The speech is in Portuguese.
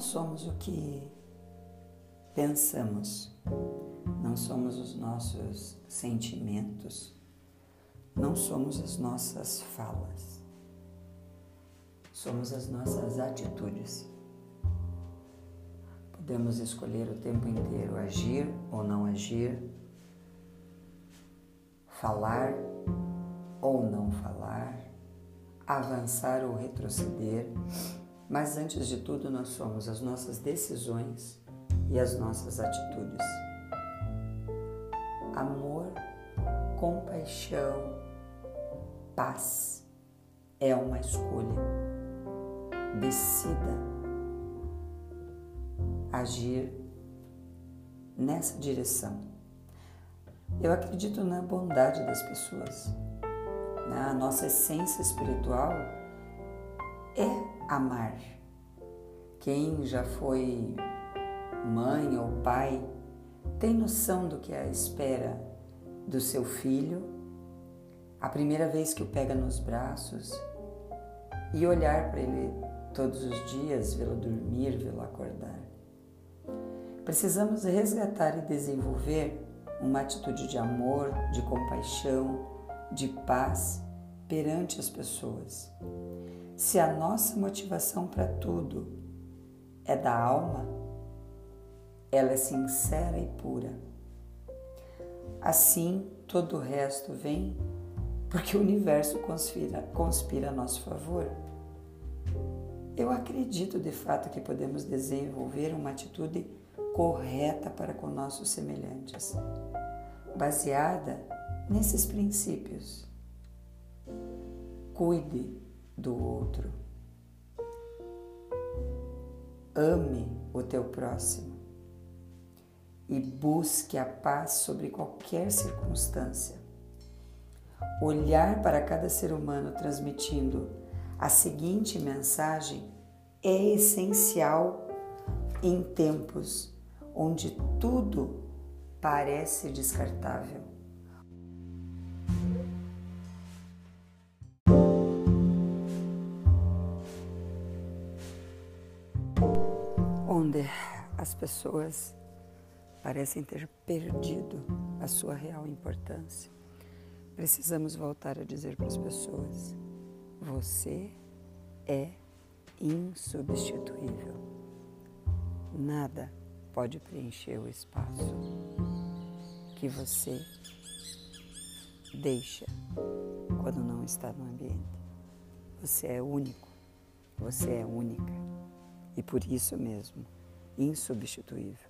somos o que pensamos, não somos os nossos sentimentos, não somos as nossas falas, somos as nossas atitudes. Podemos escolher o tempo inteiro agir ou não agir, falar ou não falar, avançar ou retroceder, mas antes de tudo nós somos as nossas decisões e as nossas atitudes. Amor, compaixão, paz é uma escolha. Decida agir nessa direção. Eu acredito na bondade das pessoas. A nossa essência espiritual é amar. Quem já foi mãe ou pai tem noção do que é a espera do seu filho, a primeira vez que o pega nos braços e olhar para ele todos os dias, vê-lo dormir, vê-lo acordar. Precisamos resgatar e desenvolver uma atitude de amor, de compaixão, de paz perante as pessoas. Se a nossa motivação para tudo é da alma, ela é sincera e pura. Assim, todo o resto vem porque o universo conspira, conspira a nosso favor. Eu acredito de fato que podemos desenvolver uma atitude correta para com nossos semelhantes, baseada nesses princípios. Cuide do outro. Ame o teu próximo e busque a paz sobre qualquer circunstância. Olhar para cada ser humano transmitindo a seguinte mensagem é essencial em tempos onde tudo parece descartável. Onde as pessoas parecem ter perdido a sua real importância. Precisamos voltar a dizer para as pessoas: você é insubstituível. Nada pode preencher o espaço que você deixa quando não está no ambiente. Você é único, você é única e por isso mesmo insubstituível.